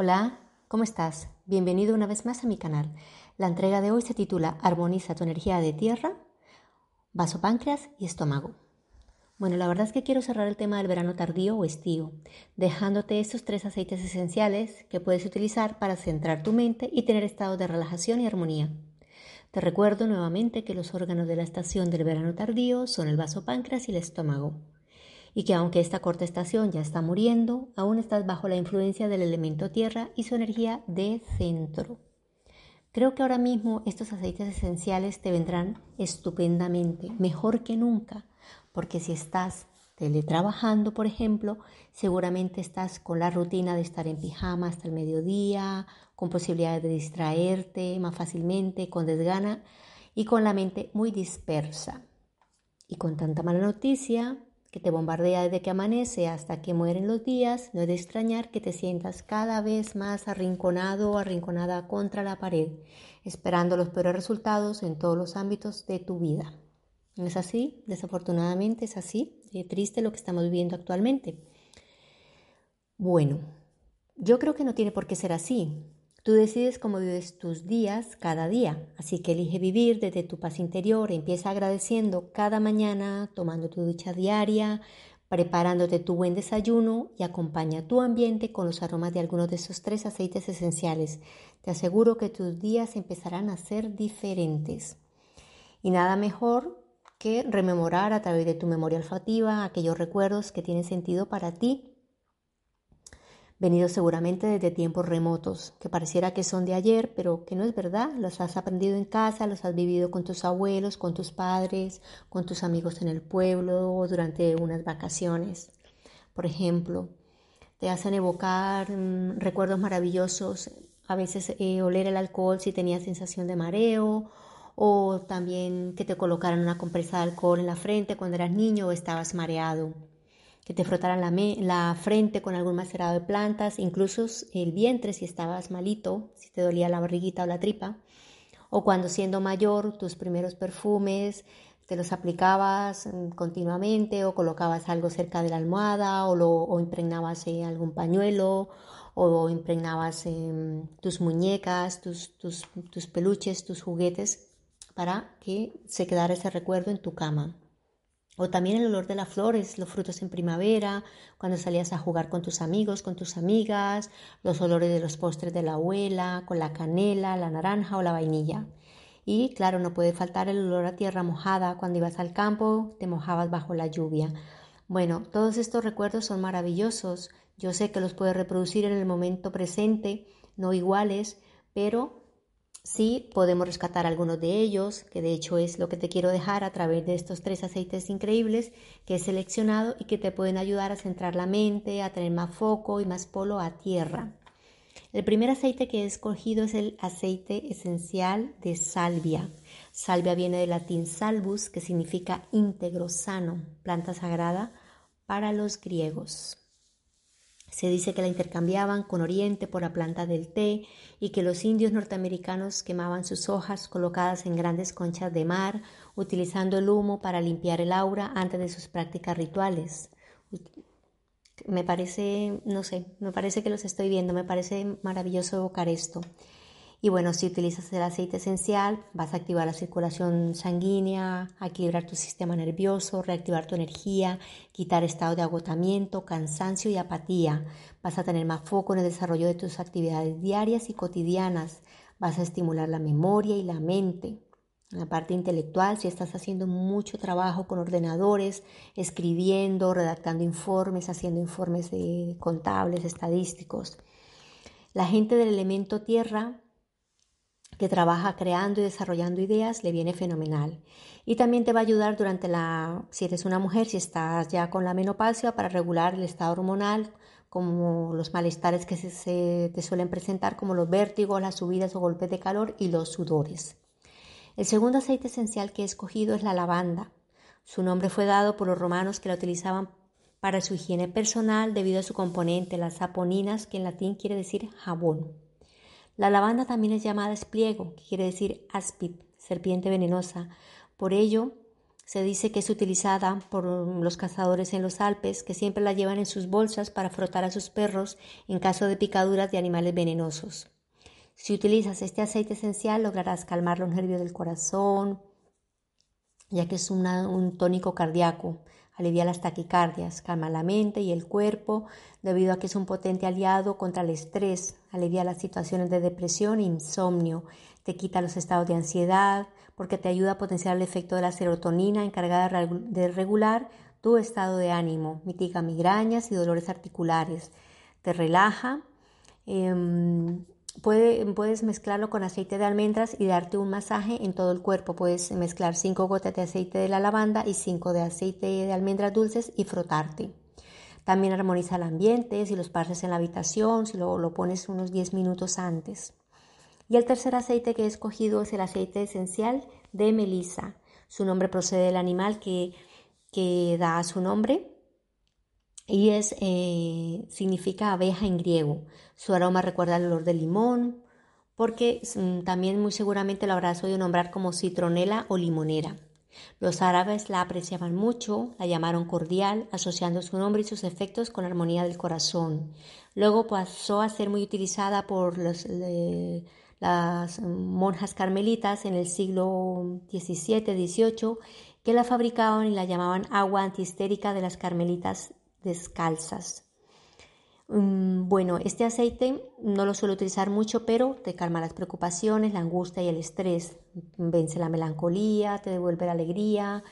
Hola, ¿cómo estás? Bienvenido una vez más a mi canal. La entrega de hoy se titula Armoniza tu energía de tierra, vaso páncreas y estómago. Bueno, la verdad es que quiero cerrar el tema del verano tardío o estío, dejándote estos tres aceites esenciales que puedes utilizar para centrar tu mente y tener estado de relajación y armonía. Te recuerdo nuevamente que los órganos de la estación del verano tardío son el vaso páncreas y el estómago y que aunque esta corta estación ya está muriendo, aún estás bajo la influencia del elemento tierra y su energía de centro. Creo que ahora mismo estos aceites esenciales te vendrán estupendamente, mejor que nunca, porque si estás teletrabajando, por ejemplo, seguramente estás con la rutina de estar en pijama hasta el mediodía, con posibilidades de distraerte más fácilmente, con desgana y con la mente muy dispersa. Y con tanta mala noticia, que te bombardea desde que amanece hasta que mueren los días, no es de extrañar que te sientas cada vez más arrinconado o arrinconada contra la pared, esperando los peores resultados en todos los ámbitos de tu vida. ¿No es así? Desafortunadamente es así. Es triste lo que estamos viviendo actualmente. Bueno, yo creo que no tiene por qué ser así. Tú decides cómo vives tus días cada día, así que elige vivir desde tu paz interior, empieza agradeciendo cada mañana, tomando tu ducha diaria, preparándote tu buen desayuno y acompaña tu ambiente con los aromas de algunos de esos tres aceites esenciales. Te aseguro que tus días empezarán a ser diferentes. Y nada mejor que rememorar a través de tu memoria olfativa aquellos recuerdos que tienen sentido para ti venidos seguramente desde tiempos remotos, que pareciera que son de ayer, pero que no es verdad, los has aprendido en casa, los has vivido con tus abuelos, con tus padres, con tus amigos en el pueblo o durante unas vacaciones. Por ejemplo, te hacen evocar mm, recuerdos maravillosos, a veces eh, oler el alcohol si tenías sensación de mareo, o también que te colocaran una compresa de alcohol en la frente cuando eras niño o estabas mareado que te frotaran la, frente con algún macerado de plantas, incluso el vientre si estabas malito, si te dolía la barriguita o la tripa, o cuando siendo mayor tus primeros perfumes te los aplicabas mm, continuamente o colocabas algo cerca de la almohada o, lo, impregnabas en algún pañuelo o impregnabas tus muñecas, tus peluches, tus juguetes para que se quedara ese recuerdo en tu cama. O también el olor de las flores, los frutos en primavera, cuando salías a jugar con tus amigos, con tus amigas, los olores de los postres de la abuela, con la canela, la naranja o la vainilla. Y claro, no puede faltar el olor a tierra mojada. Cuando ibas al campo, te mojabas bajo la lluvia. Bueno, todos estos recuerdos son maravillosos. Yo sé que los puedes reproducir en el momento presente, no iguales, pero Sí, podemos rescatar algunos de ellos, que de hecho es lo que te quiero dejar a través de estos tres aceites increíbles que he seleccionado y que te pueden ayudar a centrar la mente, a tener más foco y más polo a tierra. El primer aceite que he escogido es el aceite esencial de salvia. Salvia viene del latín salvus, que significa íntegro, sano, planta sagrada para los griegos. Se dice que la intercambiaban con Oriente por la planta del té y que los indios norteamericanos quemaban sus hojas colocadas en grandes conchas de mar, utilizando el humo para limpiar el aura antes de sus prácticas rituales. Me parece, no sé, me parece que los estoy viendo, me parece maravilloso evocar esto. Y bueno, si utilizas el aceite esencial, vas a activar la circulación sanguínea, equilibrar tu sistema nervioso, reactivar tu energía, quitar estado de agotamiento, cansancio y apatía. Vas a tener más foco en el desarrollo de tus actividades diarias y cotidianas. Vas a estimular la memoria y la mente. En la parte intelectual, si estás haciendo mucho trabajo con ordenadores, escribiendo, redactando informes, haciendo informes contables, estadísticos. La gente del elemento tierra que trabaja creando y desarrollando ideas, le viene fenomenal. Y también te va a ayudar durante la, si eres una mujer, si estás ya con la menopausia, para regular el estado hormonal como los malestares que se, te suelen presentar, como los vértigos, las subidas o golpes de calor y los sudores. El segundo aceite esencial que he escogido es la lavanda. Su nombre fue dado por los romanos que la utilizaban para su higiene personal debido a su componente, las saponinas, que en latín quiere decir jabón. La lavanda también es llamada espliego, que quiere decir áspid, serpiente venenosa. Por ello, se dice que es utilizada por los cazadores en los Alpes, que siempre la llevan en sus bolsas para frotar a sus perros en caso de picaduras de animales venenosos. Si utilizas este aceite esencial, lograrás calmar los nervios del corazón, ya que es un tónico cardíaco, alivia las taquicardias, calma la mente y el cuerpo, debido a que es un potente aliado contra el estrés, alivia las situaciones de depresión e insomnio, te quita los estados de ansiedad, porque te ayuda a potenciar el efecto de la serotonina encargada de regular tu estado de ánimo, mitiga migrañas y dolores articulares, te relaja. Puedes mezclarlo con aceite de almendras y darte un masaje en todo el cuerpo. Puedes mezclar 5 gotas de aceite de la lavanda y 5 de aceite de almendras dulces y frotarte. También armoniza el ambiente si los pases en la habitación, si lo, lo pones unos 10 minutos antes. Y el tercer aceite que he escogido es el aceite esencial de melisa. Su nombre procede del animal que, que da su nombre y es, eh, significa abeja en griego. Su aroma recuerda el olor del limón, porque mm, también muy seguramente lo habrás oído nombrar como citronela o limonera. Los árabes la apreciaban mucho, la llamaron cordial, asociando su nombre y sus efectos con la armonía del corazón. Luego pasó a ser muy utilizada por las monjas carmelitas en el siglo XVII, XVIII, que la fabricaban y la llamaban agua antihistérica de las carmelitas descalzas. Mm, bueno, este aceite no lo suelo utilizar mucho, pero te calma las preocupaciones, la angustia y el estrés, vence la melancolía, te devuelve la alegría,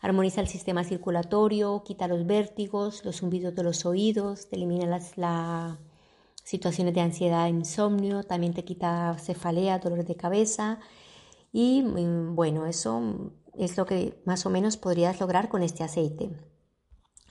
armoniza el sistema circulatorio, quita los vértigos, los zumbidos de los oídos, te elimina las, la situaciones de ansiedad e insomnio, también te quita cefalea, dolores de cabeza y mm, bueno, eso es lo que más o menos podrías lograr con este aceite.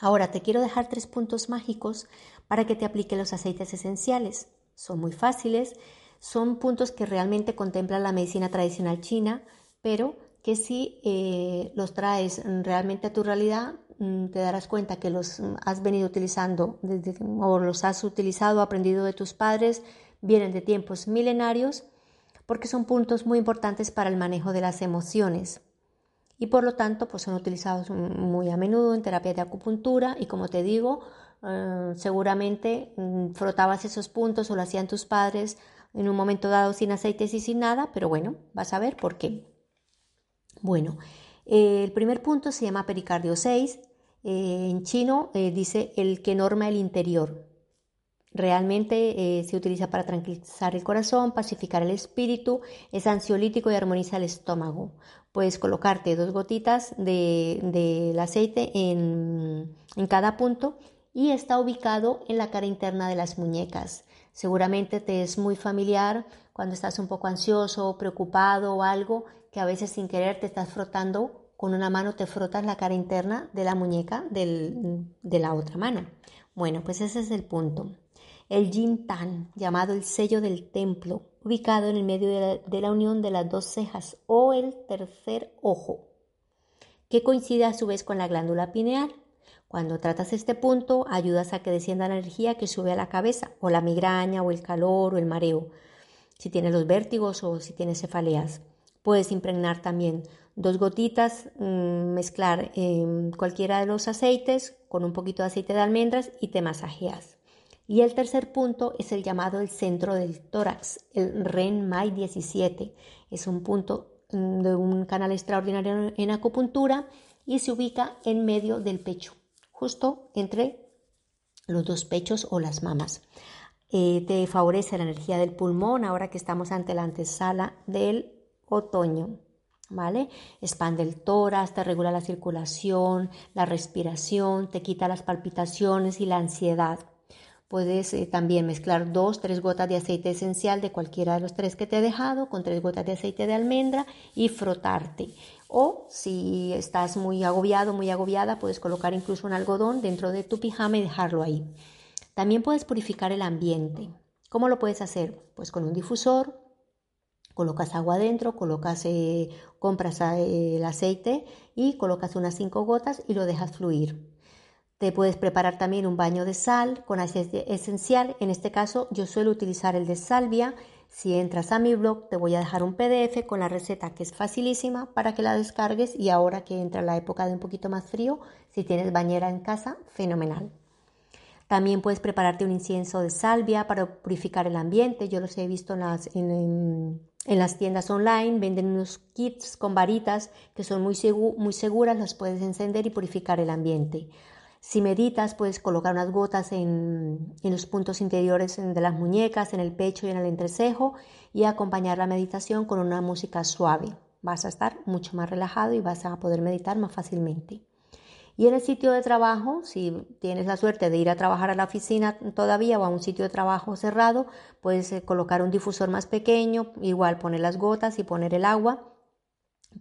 Ahora te quiero dejar tres puntos mágicos para que te aplique los aceites esenciales. Son muy fáciles, son puntos que realmente contemplan la medicina tradicional china, pero que si eh, los traes realmente a tu realidad, Mm, te darás cuenta que los mm, has venido utilizando o los has utilizado, aprendido de tus padres, vienen de tiempos milenarios, porque son puntos muy importantes para el manejo de las emociones y por lo tanto pues son utilizados muy a menudo en terapia de acupuntura y como te digo eh, seguramente mm, frotabas esos puntos o lo hacían tus padres en un momento dado sin aceites y sin nada pero bueno vas a ver por qué bueno el primer punto se llama pericardio 6. Eh, en chino eh, dice el que norma el interior. Realmente eh, se utiliza para tranquilizar el corazón, pacificar el espíritu, es ansiolítico y armoniza el estómago. Puedes colocarte dos gotitas del de, aceite en, en cada punto y está ubicado en la cara interna de las muñecas. Seguramente te es muy familiar cuando estás un poco ansioso, preocupado o algo que a veces sin querer te estás frotando, con una mano te frotas la cara interna de la muñeca de la otra mano. Bueno, pues ese es el punto. El Jin Tan, llamado el sello del templo, ubicado en el medio de la, unión de las dos cejas o el tercer ojo, que coincide a su vez con la glándula pineal. Cuando tratas este punto, ayudas a que descienda la energía que sube a la cabeza, o la migraña, o el calor, o el mareo, si tienes los vértigos o si tienes cefaleas. Puedes impregnar también dos gotitas, mm, mezclar em, cualquiera de los aceites con un poquito de aceite de almendras y te masajeas. Y el tercer punto es el llamado el centro del tórax, el REN MAI 17. Es un punto mm, de un canal extraordinario en acupuntura y se ubica en medio del pecho, justo entre los dos pechos o las mamas. Eh, te favorece la energía del pulmón ahora que estamos ante la antesala del otoño. ¿Vale? Expande el tórax, te regula la circulación, la respiración, te quita las palpitaciones y la ansiedad. Puedes eh, también mezclar dos, tres gotas de aceite esencial de cualquiera de los tres que te he dejado con tres gotas de aceite de almendra y frotarte. O si estás muy agobiado, muy agobiada, puedes colocar incluso un algodón dentro de tu pijama y dejarlo ahí. También puedes purificar el ambiente. ¿Cómo lo puedes hacer? Pues con un difusor, colocas agua adentro, colocas, eh, compras eh, el aceite y colocas unas 5 gotas y lo dejas fluir. Te puedes preparar también un baño de sal con aceite esencial. En este caso yo suelo utilizar el de salvia. Si entras a mi blog te voy a dejar un PDF con la receta que es facilísima para que la descargues y ahora que entra la época de un poquito más frío, si tienes bañera en casa, fenomenal. También puedes prepararte un incienso de salvia para purificar el ambiente. Yo los he visto en las, en, las tiendas online. Venden unos kits con varitas que son muy, muy seguras. Las puedes encender y purificar el ambiente. Si meditas, puedes colocar unas gotas en, los puntos interiores de las muñecas, en el pecho y en el entrecejo y acompañar la meditación con una música suave. Vas a estar mucho más relajado y vas a poder meditar más fácilmente. Y en el sitio de trabajo, si tienes la suerte de ir a trabajar a la oficina todavía o a un sitio de trabajo cerrado, puedes eh, colocar un difusor más pequeño, igual poner las gotas y poner el agua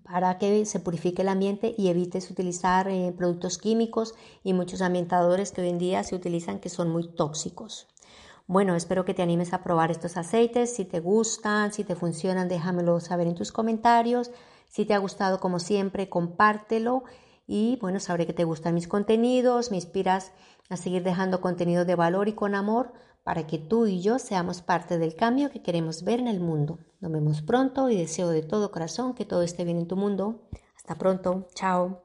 para que se purifique el ambiente y evites utilizar eh, productos químicos y muchos ambientadores que hoy en día se utilizan que son muy tóxicos. Bueno, espero que te animes a probar estos aceites. Si te gustan, si te funcionan, déjamelo saber en tus comentarios. Si te ha gustado, como siempre, compártelo y bueno, sabré que te gustan mis contenidos, me inspiras a seguir dejando contenido de valor y con amor para que tú y yo seamos parte del cambio que queremos ver en el mundo. Nos vemos pronto y deseo de todo corazón que todo esté bien en tu mundo. Hasta pronto, chao.